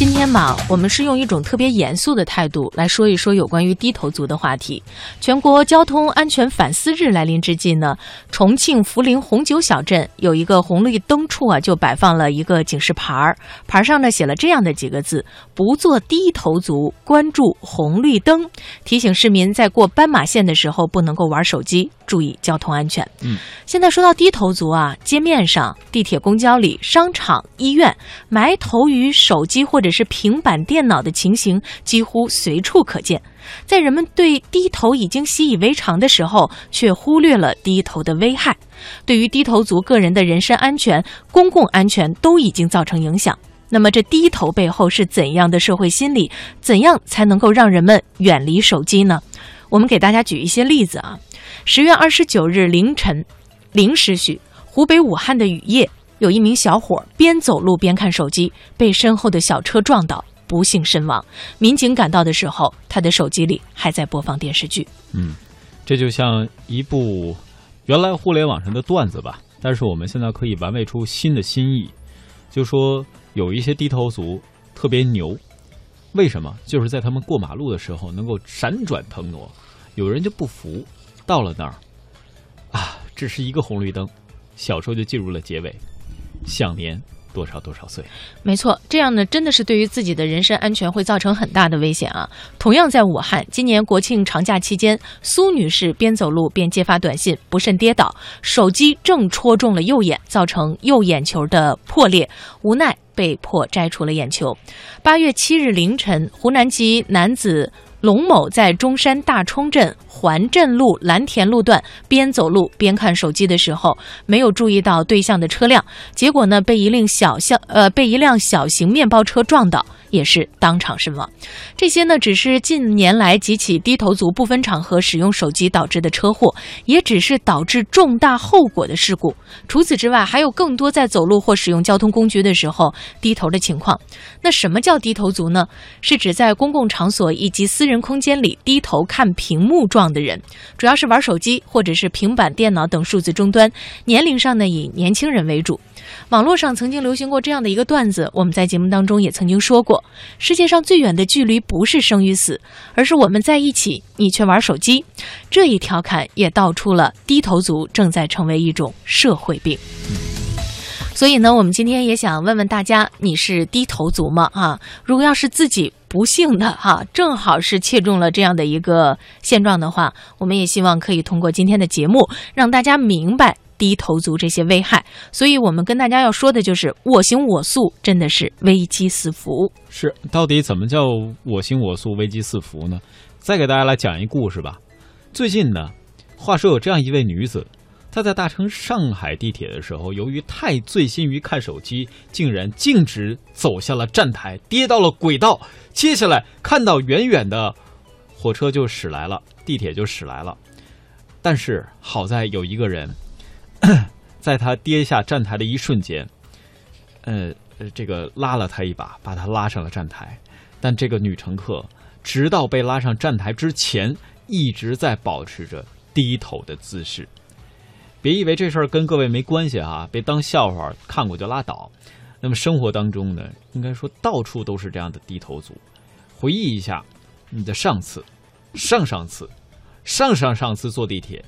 今天嘛，我们是用一种特别严肃的态度来说一说有关于低头族的话题。全国交通安全反思日来临之际呢，重庆涪陵红酒小镇有一个红绿灯处啊，就摆放了一个警示牌儿，牌上呢写了这样的几个字：“不做低头族，关注红绿灯”，提醒市民在过斑马线的时候不能够玩手机，注意交通安全。嗯，现在说到低头族啊，街面上、地铁、公交里、商场、医院，埋头于手机或者是平板电脑的情形几乎随处可见。在人们对低头已经习以为常的时候，却忽略了低头的危害。对于低头族个人的人身安全、公共安全都已经造成影响。那么，这低头背后是怎样的社会心理？怎样才能够让人们远离手机呢？我们给大家举一些例子啊。十月二十九日凌晨零时许，湖北武汉的雨夜，有一名小伙边走路边看手机，被身后的小车撞倒，不幸身亡。民警赶到的时候，他的手机里还在播放电视剧。嗯，这就像一部原来互联网上的段子吧，但是我们现在可以玩味出新的新意，就说有一些低头族特别牛，为什么？就是在他们过马路的时候能够闪转腾挪，有人就不服，到了那儿啊，只是一个红绿灯，小时候就进入了结尾，享年多少多少岁。没错，这样呢，真的是对于自己的人身安全会造成很大的危险啊。同样在武汉，今年国庆长假期间，苏女士边走路边接发短信，不慎跌倒，手机正戳中了右眼，造成右眼球的破裂，无奈被迫摘除了眼球。八月七日凌晨，湖南籍男子。龙某在中山大冲镇环镇路蓝田路段边走路边看手机的时候，没有注意到对向的车辆，结果呢被一辆小小呃被一辆小型面包车撞倒，也是当场身亡。这些呢只是近年来几起低头族不分场合使用手机导致的车祸，也只是导致重大后果的事故。除此之外，还有更多在走路或使用交通工具的时候低头的情况。那什么叫低头族呢？是指在公共场所以及私人空间里低头看屏幕状的人，主要是玩手机或者是平板电脑等数字终端。年龄上呢，以年轻人为主。网络上曾经流行过这样的一个段子，我们在节目当中也曾经说过：世界上最远的距离不是生与死，而是我们在一起，你却玩手机。这一调侃也道出了低头族正在成为一种社会病。所以呢，我们今天也想问问大家，你是低头族吗？啊，如果要是自己不幸的哈，正好是切中了这样的一个现状的话，我们也希望可以通过今天的节目，让大家明白低头族这些危害。所以我们跟大家要说的就是，我行我素真的是危机四伏。是，到底怎么叫我行我素、危机四伏呢？再给大家来讲一故事吧。最近呢，话说有这样一位女子。他在搭乘上海地铁的时候，由于太醉心于看手机，竟然径直走下了站台，跌到了轨道。接下来看到远远的火车就驶来了，地铁就驶来了。但是好在有一个人，在他跌下站台的一瞬间，呃，这个拉了他一把，把他拉上了站台。但这个女乘客直到被拉上站台之前，一直在保持着低头的姿势。别以为这事儿跟各位没关系啊，别当笑话看过就拉倒。那么生活当中呢，应该说到处都是这样的低头族。回忆一下你的上次、上上次、上上上次坐地铁，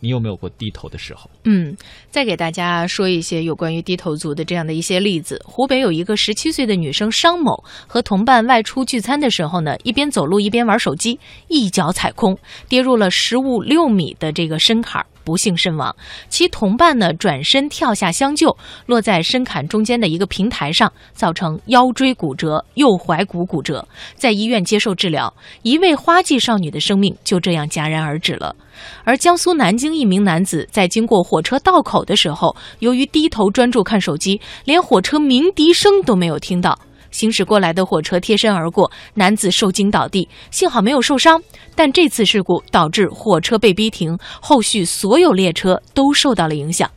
你有没有过低头的时候？嗯，再给大家说一些有关于低头族的这样的一些例子。湖北有一个十七岁的女生商某，和同伴外出聚餐的时候呢，一边走路一边玩手机，一脚踩空，跌入了十五六米的这个深坎儿。不幸身亡，其同伴呢转身跳下相救，落在深坎中间的一个平台上，造成腰椎骨折、右踝骨骨折，在医院接受治疗。一位花季少女的生命就这样戛然而止了。而江苏南京一名男子在经过火车道口的时候，由于低头专注看手机，连火车鸣笛声都没有听到。行驶过来的火车贴身而过，男子受惊倒地，幸好没有受伤。但这次事故导致火车被逼停，后续所有列车都受到了影响。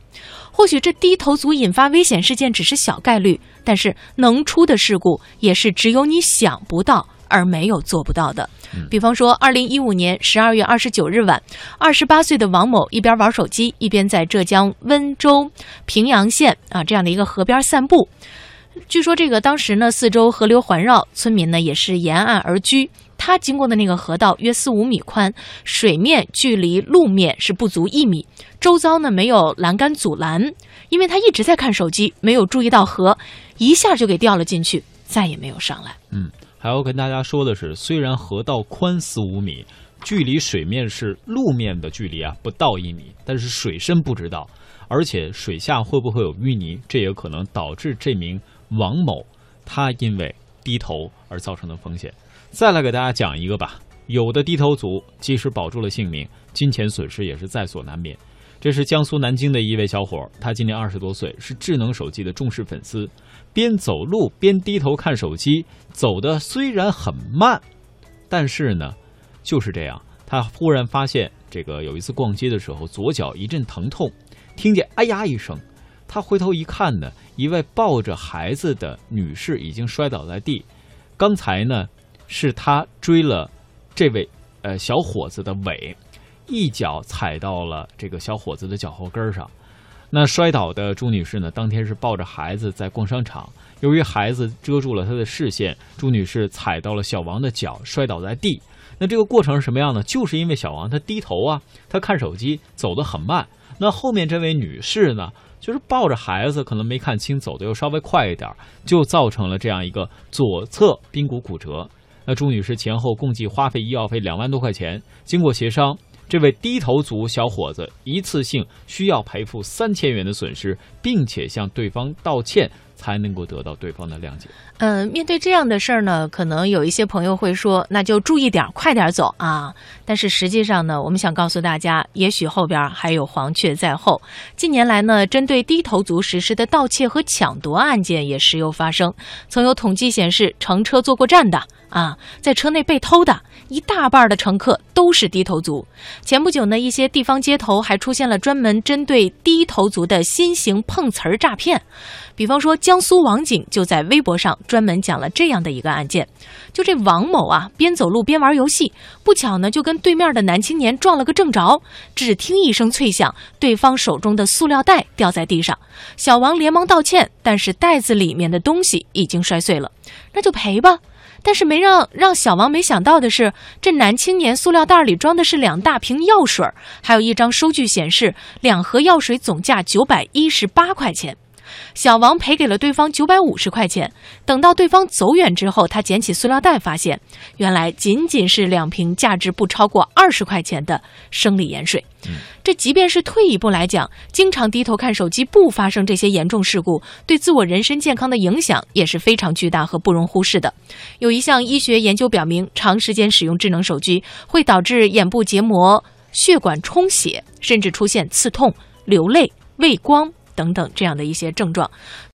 或许这低头族引发危险事件只是小概率，但是能出的事故也是只有你想不到而没有做不到的。比方说，二零一五年十二月二十九日晚，二十八岁的王某一边玩手机，一边在浙江温州平阳县啊这样的一个河边散步。据说这个当时呢，四周河流环绕，村民呢也是沿岸而居。他经过的那个河道约四五米宽，水面距离路面是不足一米，周遭呢没有栏杆阻拦。因为他一直在看手机，没有注意到河，一下就给掉了进去，再也没有上来。嗯，还要跟大家说的是，虽然河道宽四五米，距离水面是路面的距离啊不到一米，但是水深不知道，而且水下会不会有淤泥，这也可能导致这名王某他因为低头而造成的风险。再来给大家讲一个吧，有的低头族即使保住了性命，金钱损失也是在所难免。这是江苏南京的一位小伙，他今年二十多岁，是智能手机的忠实粉丝。边走路边低头看手机，走的虽然很慢，但是呢，就是这样。他忽然发现，这个有一次逛街的时候，左脚一阵疼痛，听见“哎呀”一声，他回头一看呢，一位抱着孩子的女士已经摔倒在地。刚才呢。是他追了这位呃小伙子的尾，一脚踩到了这个小伙子的脚后跟上。那摔倒的朱女士呢，当天是抱着孩子在逛商场，由于孩子遮住了她的视线，朱女士踩到了小王的脚，摔倒在地。那这个过程是什么样呢？就是因为小王他低头啊，他看手机走得很慢。那后面这位女士呢，就是抱着孩子，可能没看清，走的又稍微快一点，就造成了这样一个左侧髌骨骨折。那朱女士前后共计花费医药费两万多块钱，经过协商，这位低头族小伙子一次性需要赔付三千元的损失，并且向对方道歉。才能够得到对方的谅解。嗯，面对这样的事儿呢，可能有一些朋友会说，那就注意点，快点走啊。但是实际上呢，我们想告诉大家，也许后边还有黄雀在后。近年来呢，针对低头族实施的盗窃和抢夺案件也时有发生。曾有统计显示，乘车坐过站的啊，在车内被偷的一大半的乘客都是低头族。前不久呢，一些地方街头还出现了专门针对低头族的新型碰瓷儿诈骗。比方说，江苏网警就在微博上专门讲了这样的一个案件：就这王某啊，边走路边玩游戏，不巧呢就跟对面的男青年撞了个正着。只听一声脆响，对方手中的塑料袋掉在地上，小王连忙道歉，但是袋子里面的东西已经摔碎了，那就赔吧。但是没让让小王没想到的是，这男青年塑料袋里装的是两大瓶药水，还有一张收据显示，两盒药水总价九百一十八块钱。小王赔给了对方九百五十块钱。等到对方走远之后，他捡起塑料袋，发现原来仅仅是两瓶价值不超过二十块钱的生理盐水。这即便是退一步来讲，经常低头看手机不发生这些严重事故，对自我人身健康的影响也是非常巨大和不容忽视的。有一项医学研究表明，长时间使用智能手机会导致眼部结膜、血管充血，甚至出现刺痛、流泪、畏光。等等，这样的一些症状。